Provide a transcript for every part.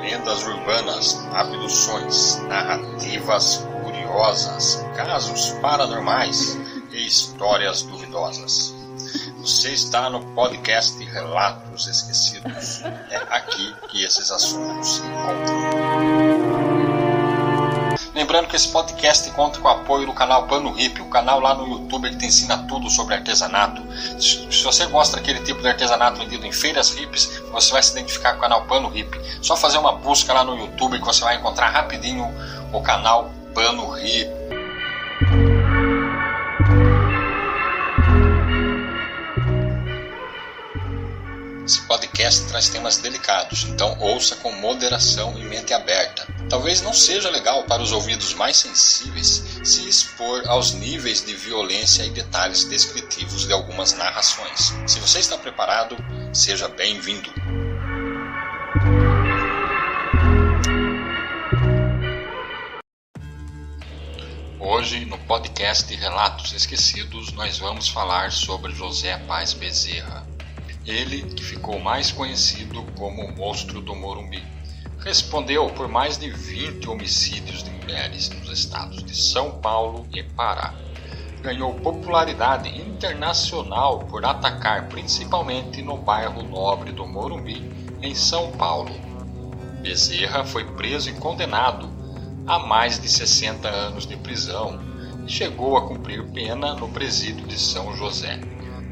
lendas urbanas, abduções, narrativas curiosas, casos paranormais e histórias duvidosas. Você está no podcast Relatos Esquecidos. É aqui que esses assuntos se encontram. Lembrando que esse podcast conta com o apoio do canal Pano Hip, o canal lá no YouTube ele te ensina tudo sobre artesanato. Se você gosta daquele tipo de artesanato vendido em feiras hips, você vai se identificar com o canal Pano Hip. Só fazer uma busca lá no YouTube que você vai encontrar rapidinho o canal Pano Hip. Podcast traz temas delicados, então ouça com moderação e mente aberta. Talvez não seja legal para os ouvidos mais sensíveis se expor aos níveis de violência e detalhes descritivos de algumas narrações. Se você está preparado, seja bem-vindo. Hoje, no podcast Relatos Esquecidos, nós vamos falar sobre José Paz Bezerra. Ele que ficou mais conhecido como o Monstro do Morumbi respondeu por mais de 20 homicídios de mulheres nos estados de São Paulo e Pará. Ganhou popularidade internacional por atacar principalmente no bairro nobre do Morumbi, em São Paulo. Bezerra foi preso e condenado a mais de 60 anos de prisão e chegou a cumprir pena no presídio de São José.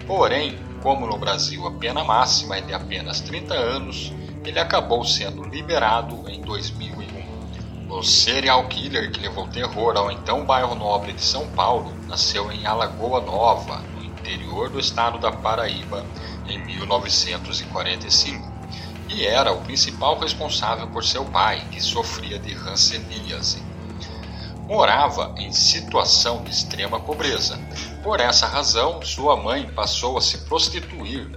Porém, como no Brasil a pena máxima é de apenas 30 anos, ele acabou sendo liberado em 2001. O serial killer que levou terror ao então bairro nobre de São Paulo nasceu em Alagoa Nova, no interior do estado da Paraíba, em 1945, e era o principal responsável por seu pai, que sofria de hanseníase. Morava em situação de extrema pobreza. Por essa razão, sua mãe passou a se prostituir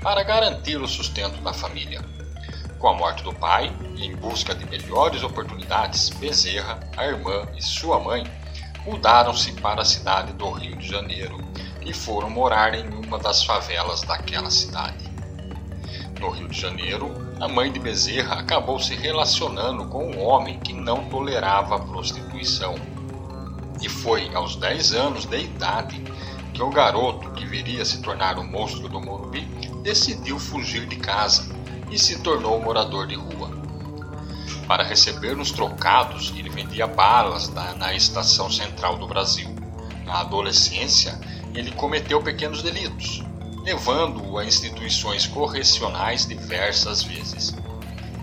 para garantir o sustento da família. Com a morte do pai, em busca de melhores oportunidades, Bezerra, a irmã e sua mãe mudaram-se para a cidade do Rio de Janeiro e foram morar em uma das favelas daquela cidade. No Rio de Janeiro, a mãe de Bezerra acabou se relacionando com um homem que não tolerava a prostituição. E foi aos 10 anos de idade que o garoto, que viria a se tornar o monstro do Morumbi, decidiu fugir de casa e se tornou morador de rua. Para receber uns trocados, ele vendia balas na, na estação central do Brasil. Na adolescência, ele cometeu pequenos delitos, levando-o a instituições correcionais diversas vezes.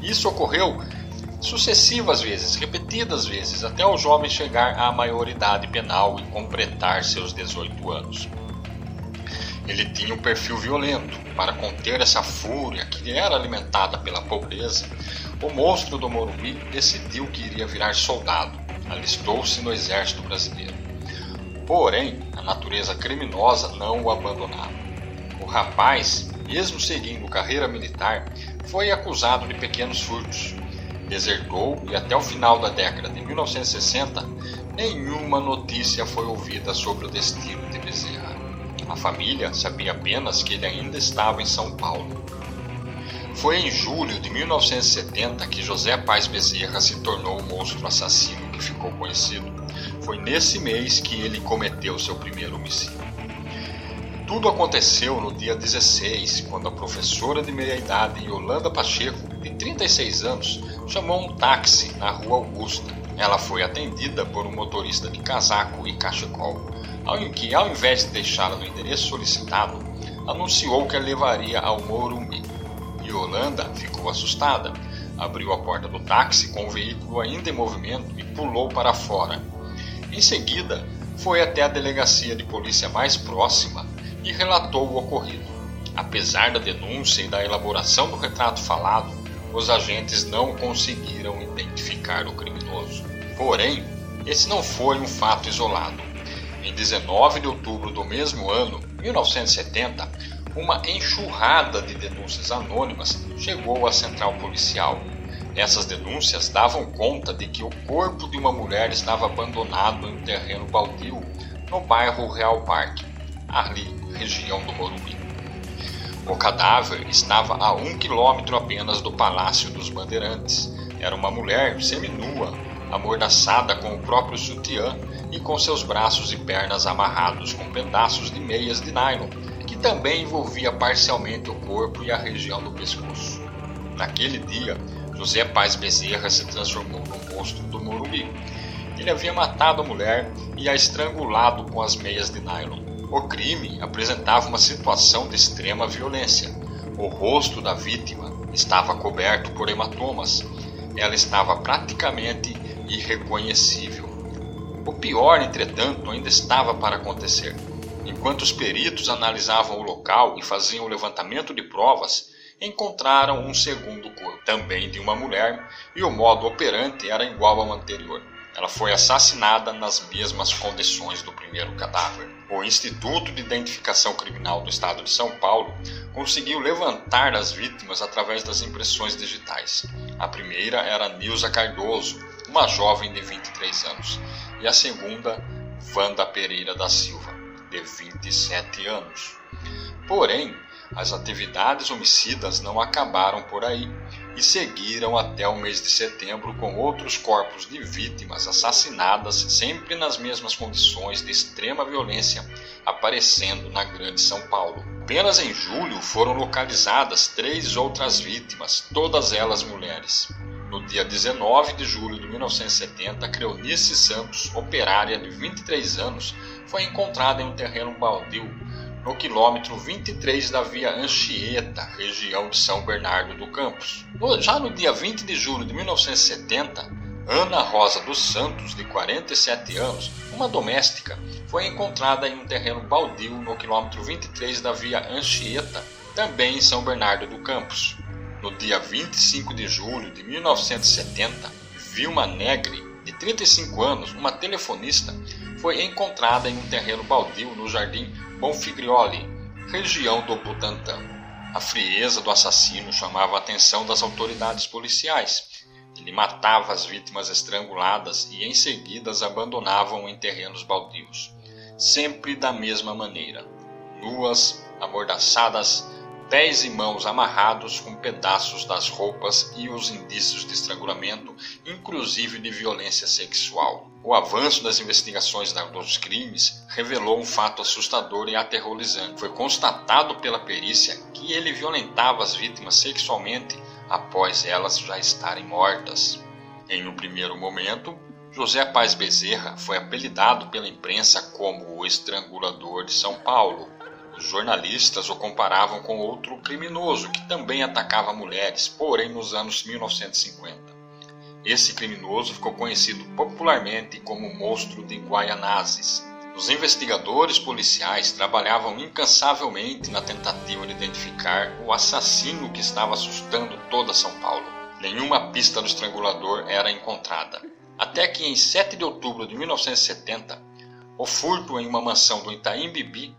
Isso ocorreu sucessivas vezes, repetidas vezes, até o jovem chegar à maioridade penal e completar seus 18 anos. Ele tinha um perfil violento. Para conter essa fúria que era alimentada pela pobreza, o monstro do Morumbi decidiu que iria virar soldado. Alistou-se no exército brasileiro. Porém, a natureza criminosa não o abandonava. O rapaz, mesmo seguindo carreira militar, foi acusado de pequenos furtos. Desertou e até o final da década de 1960, nenhuma notícia foi ouvida sobre o destino de Bezerra. A família sabia apenas que ele ainda estava em São Paulo. Foi em julho de 1970 que José Paz Bezerra se tornou o monstro assassino que ficou conhecido. Foi nesse mês que ele cometeu seu primeiro homicídio. Tudo aconteceu no dia 16, quando a professora de meia-idade Yolanda Pacheco, de 36 anos, chamou um táxi na rua Augusta. Ela foi atendida por um motorista de casaco e cachecol que, ao invés de deixá-la no endereço solicitado, anunciou que a levaria ao Morumbi. Yolanda ficou assustada, abriu a porta do táxi com o veículo ainda em movimento e pulou para fora. Em seguida, foi até a delegacia de polícia mais próxima e relatou o ocorrido. Apesar da denúncia e da elaboração do retrato falado, os agentes não conseguiram identificar o criminoso. Porém, esse não foi um fato isolado. Em 19 de outubro do mesmo ano, 1970, uma enxurrada de denúncias anônimas chegou à central policial. Essas denúncias davam conta de que o corpo de uma mulher estava abandonado em um terreno baldio no bairro Real Parque, ali, região do Morumbi. O cadáver estava a um quilômetro apenas do Palácio dos Bandeirantes. Era uma mulher seminua, amordaçada com o próprio sutiã e com seus braços e pernas amarrados com pedaços de meias de nylon, que também envolvia parcialmente o corpo e a região do pescoço. Naquele dia, José Paz Bezerra se transformou no monstro do Morumbi. Ele havia matado a mulher e a estrangulado com as meias de nylon. O crime apresentava uma situação de extrema violência. O rosto da vítima estava coberto por hematomas. Ela estava praticamente irreconhecível. O pior, entretanto, ainda estava para acontecer. Enquanto os peritos analisavam o local e faziam o levantamento de provas, encontraram um segundo corpo, também de uma mulher, e o modo operante era igual ao anterior. Ela foi assassinada nas mesmas condições do primeiro cadáver. O Instituto de Identificação Criminal do Estado de São Paulo conseguiu levantar as vítimas através das impressões digitais. A primeira era Nilza Cardoso, uma jovem de 23 anos, e a segunda, Wanda Pereira da Silva, de 27 anos. Porém, as atividades homicidas não acabaram por aí e seguiram até o mês de setembro com outros corpos de vítimas assassinadas, sempre nas mesmas condições de extrema violência, aparecendo na Grande São Paulo. Apenas em julho foram localizadas três outras vítimas, todas elas mulheres. No dia 19 de julho de 1970, Creonice Santos, operária de 23 anos, foi encontrada em um terreno baldio no quilômetro 23 da via Anchieta, região de São Bernardo do Campos. Já no dia 20 de julho de 1970, Ana Rosa dos Santos, de 47 anos, uma doméstica, foi encontrada em um terreno baldio no quilômetro 23 da via Anchieta, também em São Bernardo do Campos. No dia 25 de julho de 1970, Vilma Negri, de 35 anos, uma telefonista, foi encontrada em um terreno baldio no Jardim Bonfiglioli, região do Butantã. A frieza do assassino chamava a atenção das autoridades policiais. Ele matava as vítimas estranguladas e em seguida as abandonavam em terrenos baldios, sempre da mesma maneira, nuas, amordaçadas, pés e mãos amarrados com pedaços das roupas e os indícios de estrangulamento, inclusive de violência sexual. O avanço das investigações dos crimes revelou um fato assustador e aterrorizante. Foi constatado pela perícia que ele violentava as vítimas sexualmente após elas já estarem mortas. Em um primeiro momento, José Paz Bezerra foi apelidado pela imprensa como o estrangulador de São Paulo os jornalistas o comparavam com outro criminoso que também atacava mulheres, porém nos anos 1950. Esse criminoso ficou conhecido popularmente como o Monstro de Guaianazes. Os investigadores policiais trabalhavam incansavelmente na tentativa de identificar o assassino que estava assustando toda São Paulo. Nenhuma pista do estrangulador era encontrada. Até que em 7 de outubro de 1970, o furto em uma mansão do Itaim Bibi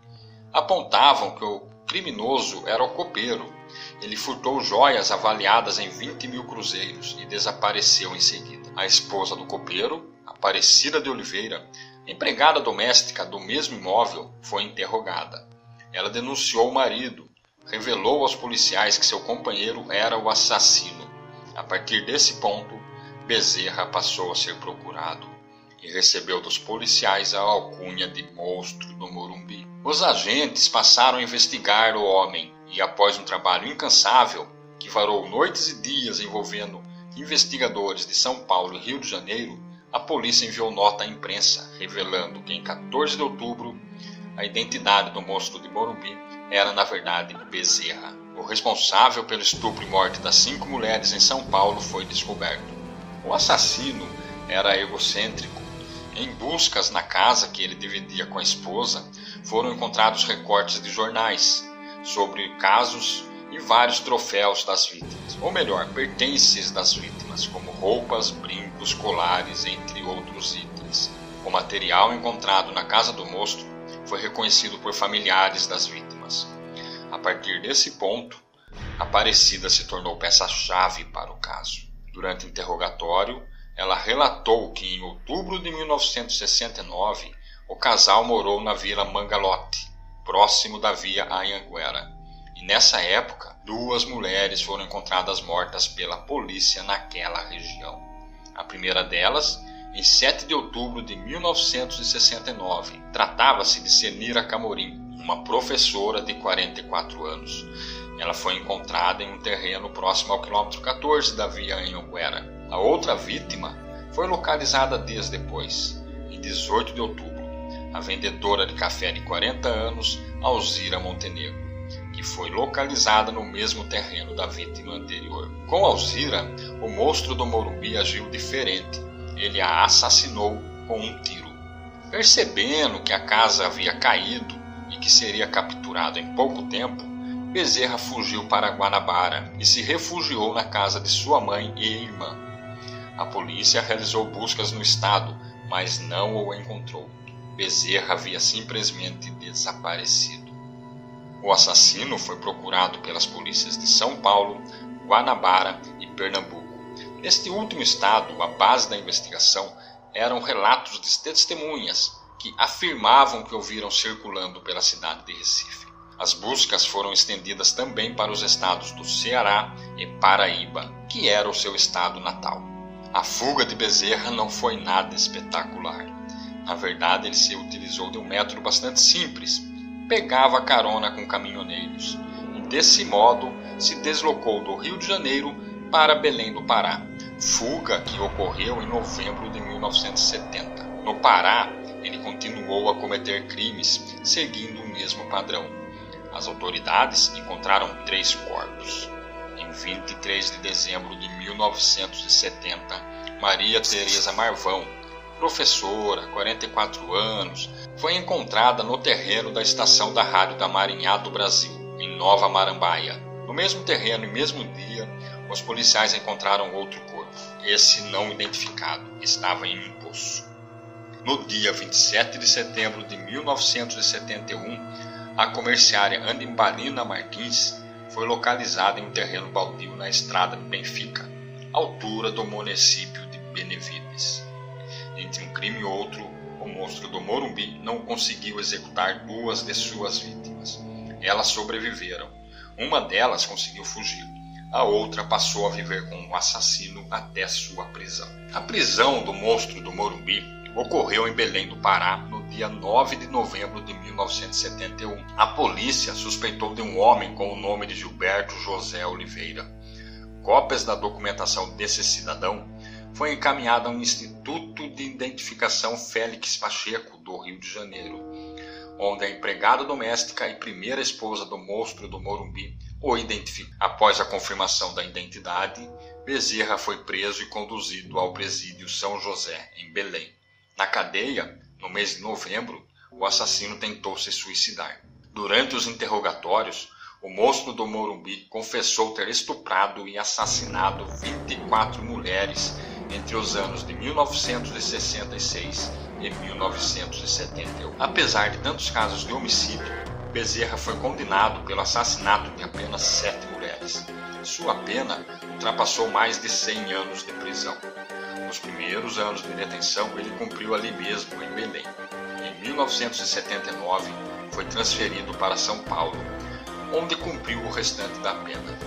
apontavam que o criminoso era o copeiro. Ele furtou joias avaliadas em 20 mil cruzeiros e desapareceu em seguida. A esposa do copeiro, Aparecida de Oliveira, empregada doméstica do mesmo imóvel, foi interrogada. Ela denunciou o marido, revelou aos policiais que seu companheiro era o assassino. A partir desse ponto, Bezerra passou a ser procurado e recebeu dos policiais a alcunha de monstro do Morumbi. Os agentes passaram a investigar o homem e, após um trabalho incansável que varou noites e dias envolvendo investigadores de São Paulo e Rio de Janeiro, a polícia enviou nota à imprensa revelando que em 14 de outubro a identidade do monstro de Morumbi era na verdade Bezerra. O responsável pelo estupro e morte das cinco mulheres em São Paulo foi descoberto. O assassino era egocêntrico em buscas na casa que ele dividia com a esposa, foram encontrados recortes de jornais sobre casos e vários troféus das vítimas, ou melhor, pertences das vítimas, como roupas, brincos, colares, entre outros itens. O material encontrado na casa do monstro foi reconhecido por familiares das vítimas. A partir desse ponto, Aparecida se tornou peça-chave para o caso. Durante o interrogatório, ela relatou que em outubro de 1969 o casal morou na vila Mangalote, próximo da via Anhanguera, E nessa época, duas mulheres foram encontradas mortas pela polícia naquela região. A primeira delas, em 7 de outubro de 1969, tratava-se de Senira Camorim, uma professora de 44 anos. Ela foi encontrada em um terreno próximo ao quilômetro 14 da via Anhanguera. A outra vítima foi localizada dias depois, em 18 de outubro, a vendedora de café de 40 anos, Alzira Montenegro, que foi localizada no mesmo terreno da vítima anterior. Com Alzira, o monstro do Morumbi agiu diferente. Ele a assassinou com um tiro. Percebendo que a casa havia caído e que seria capturado em pouco tempo, Bezerra fugiu para Guanabara e se refugiou na casa de sua mãe e irmã. A polícia realizou buscas no estado, mas não o encontrou. Bezerra havia simplesmente desaparecido. O assassino foi procurado pelas polícias de São Paulo, Guanabara e Pernambuco. Neste último estado, a base da investigação eram relatos de testemunhas que afirmavam que o viram circulando pela cidade de Recife. As buscas foram estendidas também para os estados do Ceará e Paraíba, que era o seu estado natal. A fuga de Bezerra não foi nada espetacular. Na verdade, ele se utilizou de um método bastante simples. Pegava carona com caminhoneiros e, desse modo, se deslocou do Rio de Janeiro para Belém do Pará, fuga que ocorreu em novembro de 1970. No Pará, ele continuou a cometer crimes, seguindo o mesmo padrão. As autoridades encontraram três corpos. Em 23 de dezembro de 1970, Maria Teresa Marvão, professora, 44 anos, foi encontrada no terreno da estação da Rádio da Marinhá do Brasil, em Nova Marambaia. No mesmo terreno e mesmo dia, os policiais encontraram outro corpo. Esse não identificado estava em um poço. No dia 27 de setembro de 1971, a comerciária Animbalina Martins foi localizada em um terreno baldio na estrada Benfica, altura do município de Benevides. Entre um crime e outro, o monstro do Morumbi não conseguiu executar duas de suas vítimas. Elas sobreviveram. Uma delas conseguiu fugir. A outra passou a viver com o um assassino até sua prisão. A prisão do monstro do Morumbi ocorreu em Belém do Pará no dia 9 de novembro de 1971. A polícia suspeitou de um homem com o nome de Gilberto José Oliveira. Cópias da documentação desse cidadão foi encaminhada ao Instituto de Identificação Félix Pacheco do Rio de Janeiro, onde a empregada doméstica e primeira esposa do monstro do Morumbi o identificou. Após a confirmação da identidade, Bezerra foi preso e conduzido ao presídio São José, em Belém. Na cadeia, no mês de novembro, o assassino tentou se suicidar. Durante os interrogatórios, o monstro do Morumbi confessou ter estuprado e assassinado 24 mulheres entre os anos de 1966 e 1971. Apesar de tantos casos de homicídio, Bezerra foi condenado pelo assassinato de apenas sete mulheres. Sua pena ultrapassou mais de 100 anos de prisão. Nos primeiros anos de detenção, ele cumpriu ali mesmo, em Belém. Em 1979, foi transferido para São Paulo, onde cumpriu o restante da pena.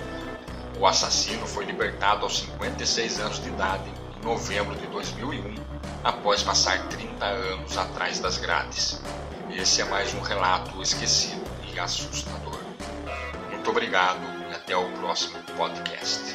O assassino foi libertado aos 56 anos de idade novembro de 2001, após passar 30 anos atrás das grades. Esse é mais um relato esquecido e assustador. Muito obrigado e até o próximo podcast.